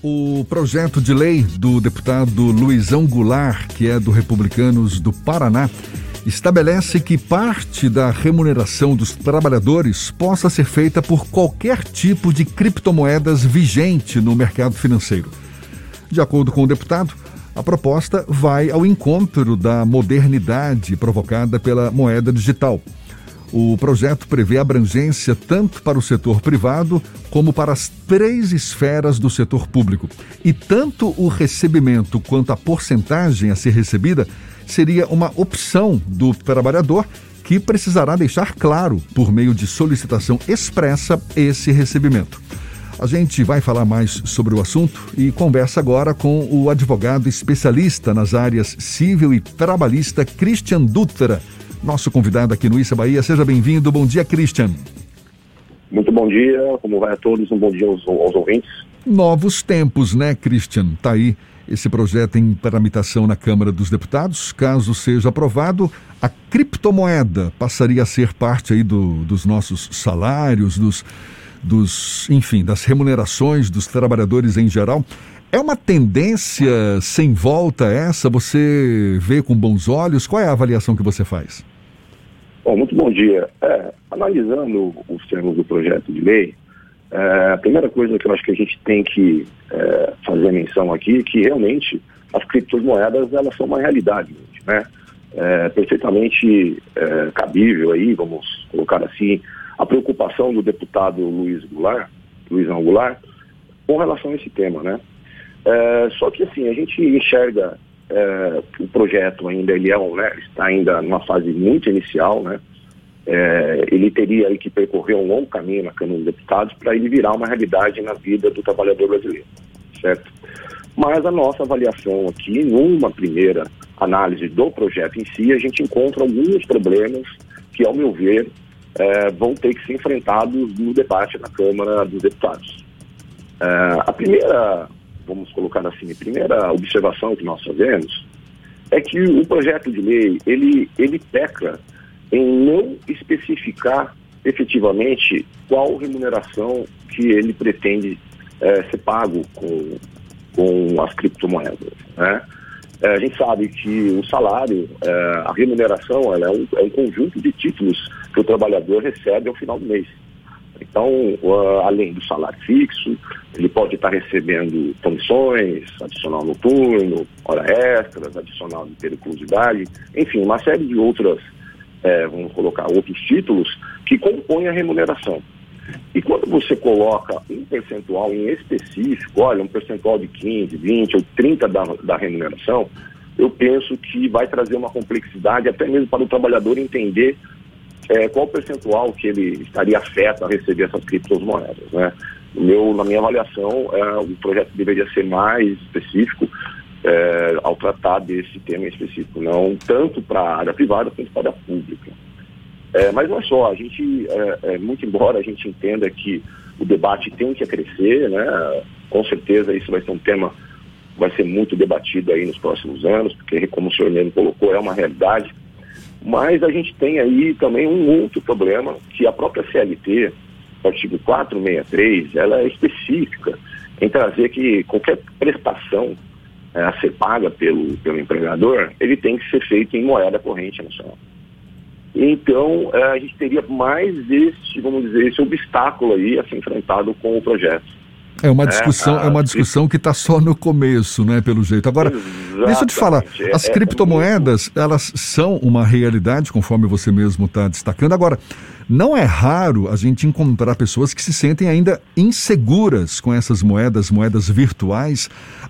O projeto de lei do deputado Luizão Goulart, que é do Republicanos do Paraná, estabelece que parte da remuneração dos trabalhadores possa ser feita por qualquer tipo de criptomoedas vigente no mercado financeiro. De acordo com o deputado, a proposta vai ao encontro da modernidade provocada pela moeda digital. O projeto prevê abrangência tanto para o setor privado como para as três esferas do setor público. E tanto o recebimento quanto a porcentagem a ser recebida seria uma opção do trabalhador que precisará deixar claro, por meio de solicitação expressa, esse recebimento. A gente vai falar mais sobre o assunto e conversa agora com o advogado especialista nas áreas civil e trabalhista Christian Dutra nosso convidado aqui no Issa Bahia. Seja bem-vindo. Bom dia, Christian. Muito bom dia, como vai a todos? Um bom dia aos, aos ouvintes. Novos tempos, né, Christian? Tá aí esse projeto em tramitação na Câmara dos Deputados. Caso seja aprovado, a criptomoeda passaria a ser parte aí do, dos nossos salários, dos, dos, enfim, das remunerações dos trabalhadores em geral. É uma tendência sem volta essa? Você vê com bons olhos? Qual é a avaliação que você faz? Bom, muito bom dia. É, analisando os termos do projeto de lei, é, a primeira coisa que eu acho que a gente tem que é, fazer menção aqui é que realmente as criptomoedas elas são uma realidade, né? É perfeitamente é, cabível aí, vamos colocar assim, a preocupação do deputado Luiz Goulart, Luizão Goulart, com relação a esse tema, né? É, só que assim, a gente enxerga é, o projeto ainda, ele é, né, está ainda numa fase muito inicial, né? É, ele teria que percorrer um longo caminho na Câmara dos Deputados para ele virar uma realidade na vida do trabalhador brasileiro, certo? Mas a nossa avaliação aqui, numa primeira análise do projeto em si, a gente encontra alguns problemas que, ao meu ver, é, vão ter que ser enfrentados no debate na Câmara dos Deputados. É, a primeira vamos colocar assim, a primeira observação que nós fazemos é que o projeto de lei, ele, ele peca em não especificar efetivamente qual remuneração que ele pretende é, ser pago com, com as criptomoedas. Né? É, a gente sabe que o salário, é, a remuneração, é um, é um conjunto de títulos que o trabalhador recebe ao final do mês. Então, uh, além do salário fixo, ele pode estar recebendo comissões, adicional noturno, hora extras, adicional de periculosidade, enfim, uma série de outras, é, vamos colocar, outros títulos que compõem a remuneração. E quando você coloca um percentual em específico, olha, um percentual de 15, 20 ou 30 da, da remuneração, eu penso que vai trazer uma complexidade até mesmo para o trabalhador entender é, qual o percentual que ele estaria afeto a receber essas criptomoedas. Né? Meu, na minha avaliação, é, o projeto deveria ser mais específico é, ao tratar desse tema específico, não tanto para a área privada quanto para a área pública. É, mas não é só, a gente, é, é, muito embora a gente entenda que o debate tem que crescer, né? com certeza isso vai ser um tema vai ser muito debatido aí nos próximos anos, porque como o senhor mesmo colocou, é uma realidade mas a gente tem aí também um outro problema, que a própria CLT, artigo 463, ela é específica em trazer que qualquer prestação é, a ser paga pelo, pelo empregador, ele tem que ser feito em moeda corrente nacional. Então, é, a gente teria mais esse, vamos dizer, esse obstáculo aí a ser enfrentado com o projeto. É uma discussão, é, é uma discussão que está só no começo, né, pelo jeito. Agora, Exatamente. deixa eu te falar, as é, é criptomoedas, elas são uma realidade, conforme você mesmo está destacando. Agora, não é raro a gente encontrar pessoas que se sentem ainda inseguras com essas moedas, moedas virtuais.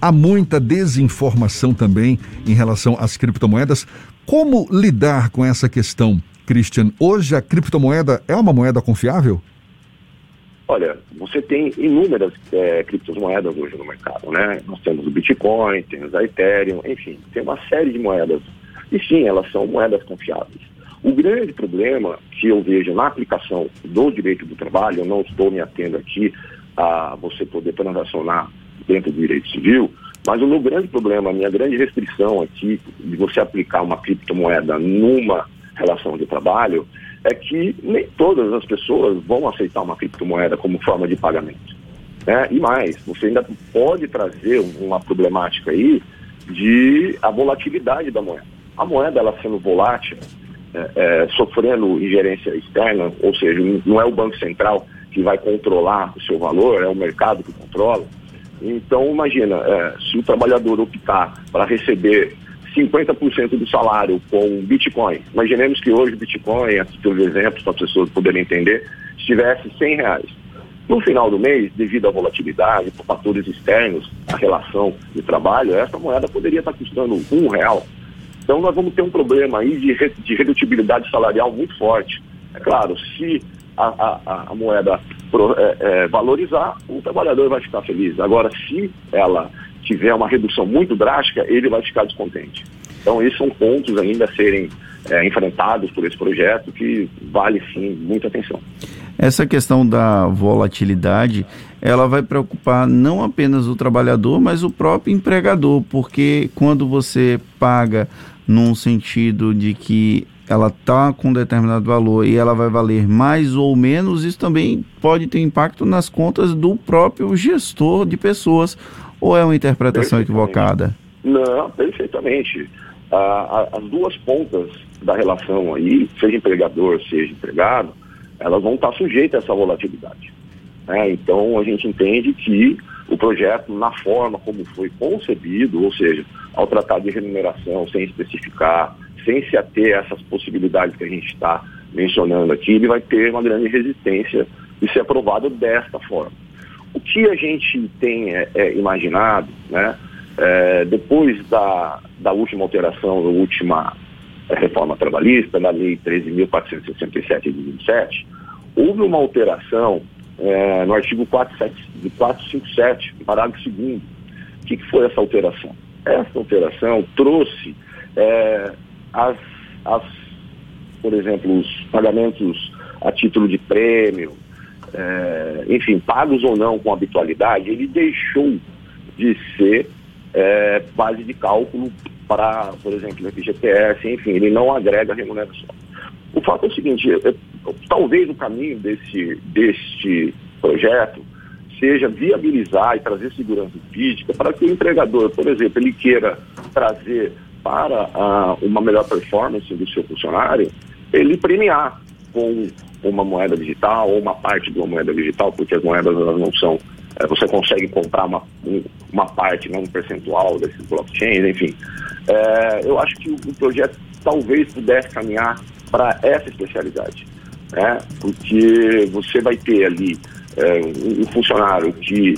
Há muita desinformação também em relação às criptomoedas. Como lidar com essa questão, Christian? Hoje a criptomoeda é uma moeda confiável? Olha, você tem inúmeras é, criptomoedas hoje no mercado, né? Nós temos o Bitcoin, temos a Ethereum, enfim, tem uma série de moedas. E sim, elas são moedas confiáveis. O grande problema que eu vejo na aplicação do direito do trabalho, eu não estou me atendo aqui a você poder transacionar dentro do direito civil, mas o meu grande problema, a minha grande restrição aqui de você aplicar uma criptomoeda numa relação de trabalho é que nem todas as pessoas vão aceitar uma criptomoeda como forma de pagamento. Né? E mais, você ainda pode trazer uma problemática aí de a volatilidade da moeda. A moeda, ela sendo volátil, é, é, sofrendo ingerência externa, ou seja, não é o Banco Central que vai controlar o seu valor, é o mercado que controla. Então, imagina, é, se o trabalhador optar para receber 50% do salário com Bitcoin, imaginemos que hoje o Bitcoin, a título de exemplo, para as pessoas poderem entender, estivesse 100 reais. No final do mês, devido à volatilidade, por fatores externos, a relação de trabalho, essa moeda poderia estar custando um real. Então nós vamos ter um problema aí de, de redutibilidade salarial muito forte. É claro, se a, a, a moeda pro, é, é, valorizar, o trabalhador vai ficar feliz. Agora, se ela tiver uma redução muito drástica, ele vai ficar descontente. Então, esses são pontos ainda a serem é, enfrentados por esse projeto que vale sim muita atenção. Essa questão da volatilidade, ela vai preocupar não apenas o trabalhador, mas o próprio empregador, porque quando você paga num sentido de que ela está com um determinado valor e ela vai valer mais ou menos, isso também pode ter impacto nas contas do próprio gestor de pessoas. Ou é uma interpretação equivocada? Não, perfeitamente. Ah, as duas pontas da relação aí, seja empregador, seja empregado, elas vão estar sujeitas a essa volatilidade. Né? Então a gente entende que o projeto, na forma como foi concebido, ou seja, ao tratar de remuneração sem especificar, sem se ater a essas possibilidades que a gente está mencionando aqui, ele vai ter uma grande resistência de ser aprovado desta forma. O que a gente tem é, é, imaginado, né, é, depois da, da última alteração, da última reforma trabalhista, da Lei 13.467 de 27, houve uma alteração é, no artigo 457, 457, parágrafo 2 O que, que foi essa alteração? Essa alteração trouxe é, as, as, por exemplo, os pagamentos a título de prêmio, é, enfim, pagos ou não com habitualidade, ele deixou de ser é, base de cálculo para, por exemplo, o FGTS, enfim, ele não agrega remuneração. O fato é o seguinte, talvez o caminho desse, deste projeto seja viabilizar e trazer segurança jurídica para que o empregador, por exemplo, ele queira trazer para uh, uma melhor performance do seu funcionário, ele premiar com uma moeda digital ou uma parte de uma moeda digital, porque as moedas elas não são. É, você consegue comprar uma, uma parte, não um percentual desses blockchains, enfim. É, eu acho que o, projeto talvez pudesse caminhar para essa especialidade, né? porque você vai ter ali é, um funcionário que,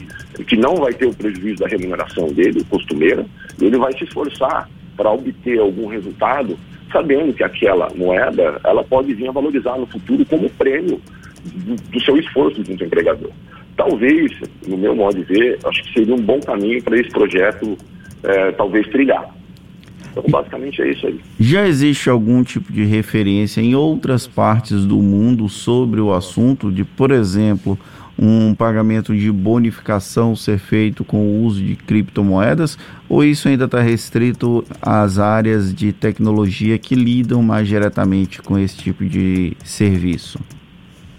que não vai ter o prejuízo da remuneração dele, costumeira, ele vai se esforçar para obter algum resultado, sabendo que aquela moeda ela pode vir a valorizar no futuro como prêmio do, do seu esforço junto ao empregador. Talvez, no meu modo de ver, acho que seria um bom caminho para esse projeto é, talvez trilhar. Então, basicamente é isso aí. Já existe algum tipo de referência em outras partes do mundo sobre o assunto de, por exemplo, um pagamento de bonificação ser feito com o uso de criptomoedas? Ou isso ainda está restrito às áreas de tecnologia que lidam mais diretamente com esse tipo de serviço?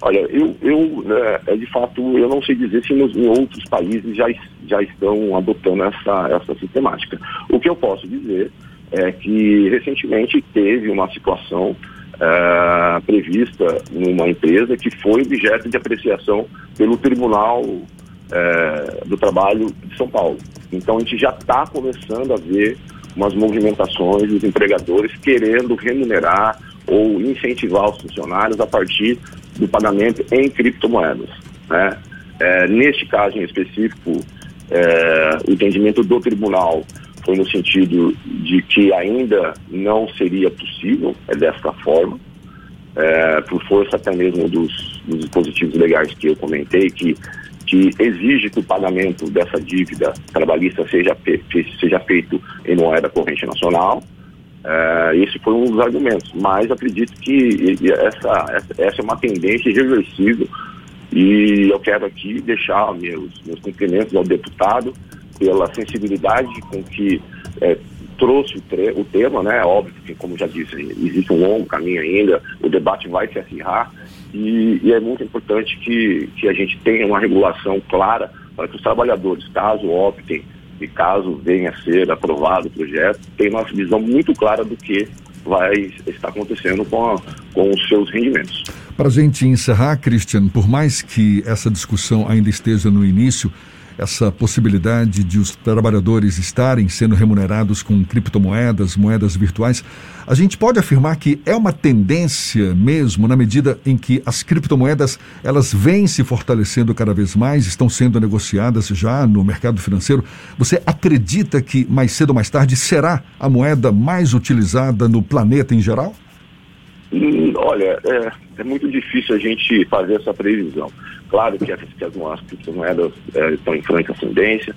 Olha, eu, eu né, é, de fato, eu não sei dizer se nos, em outros países já, já estão adotando essa, essa sistemática. O que eu posso dizer é que recentemente teve uma situação é, prevista numa empresa que foi objeto de apreciação pelo Tribunal é, do Trabalho de São Paulo. Então a gente já está começando a ver umas movimentações dos empregadores querendo remunerar ou incentivar os funcionários a partir do pagamento em criptomoedas. Né? É, neste caso em específico, o entendimento do tribunal foi no sentido de que ainda não seria possível é desta forma, é, por força até mesmo dos, dos, dispositivos legais que eu comentei, que, que exige que o pagamento dessa dívida trabalhista seja, seja feito em moeda corrente nacional. É, esse foi um dos argumentos, mas acredito que essa, essa é uma tendência irreversível e eu quero aqui deixar meus, meus cumprimentos ao deputado pela sensibilidade com que é, trouxe o, o, tema, né? Óbvio que, como já disse, existe um longo caminho ainda, o debate vai se acirrar e, e, é muito importante que, que a gente tenha uma regulação clara para que os trabalhadores, caso optem e caso venha a ser aprovado o projeto, tenham uma visão muito clara do que vai estar acontecendo com, a, com os seus rendimentos. Para a gente encerrar, Christian, por mais que essa discussão ainda esteja no início, essa possibilidade de os trabalhadores estarem sendo remunerados com criptomoedas, moedas virtuais, a gente pode afirmar que é uma tendência mesmo na medida em que as criptomoedas elas vêm se fortalecendo cada vez mais, estão sendo negociadas já no mercado financeiro. Você acredita que mais cedo ou mais tarde será a moeda mais utilizada no planeta em geral? Hum, olha, é, é, muito difícil a gente fazer essa previsão. Claro que as, criptomoedas é, estão em franca ascendência,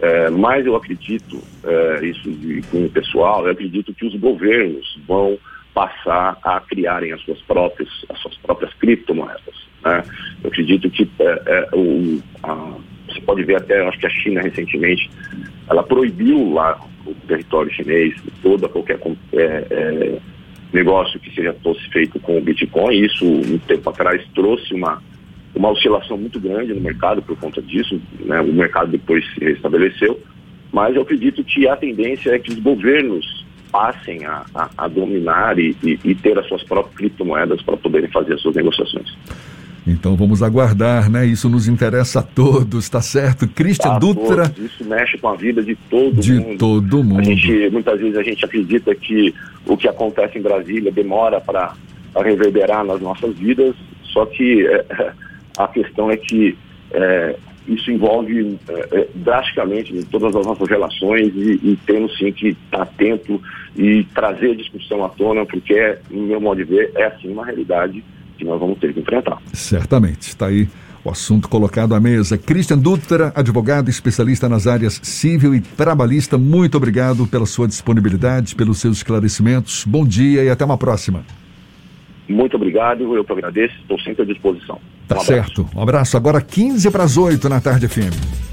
é, mas eu acredito, é, isso de cunho pessoal, eu acredito que os governos vão passar a criarem as suas próprias, as suas próprias criptomoedas. Né? Eu acredito que é, o, a, você pode ver até, acho que a China recentemente, ela proibiu lá o território chinês toda qualquer negócio que seja fosse feito com o Bitcoin. Isso, um tempo atrás, trouxe uma, uma oscilação muito grande no mercado por conta disso. Né? O mercado depois se restabeleceu. Mas eu acredito que a tendência é que os governos passem a, a, a dominar e, e, e ter as suas próprias criptomoedas para poderem fazer as suas negociações. Então vamos aguardar, né? Isso nos interessa a todos, tá certo? Cristian Dutra. Todos. Isso mexe com a vida de todo de mundo. De todo mundo. A gente, muitas vezes a gente acredita que o que acontece em Brasília demora para reverberar nas nossas vidas, só que é, a questão é que é, isso envolve é, é drasticamente todas as nossas relações e, e temos sim que estar atento e trazer a discussão à tona, porque, no meu modo de ver, é assim uma realidade que nós vamos ter que enfrentar. Certamente. Está aí o assunto colocado à mesa. Christian Dutra, advogado especialista nas áreas civil e trabalhista, muito obrigado pela sua disponibilidade, pelos seus esclarecimentos. Bom dia e até uma próxima. Muito obrigado, eu que agradeço, estou sempre à disposição. Tá um certo. Um abraço. Agora 15 para as 8 na tarde FM.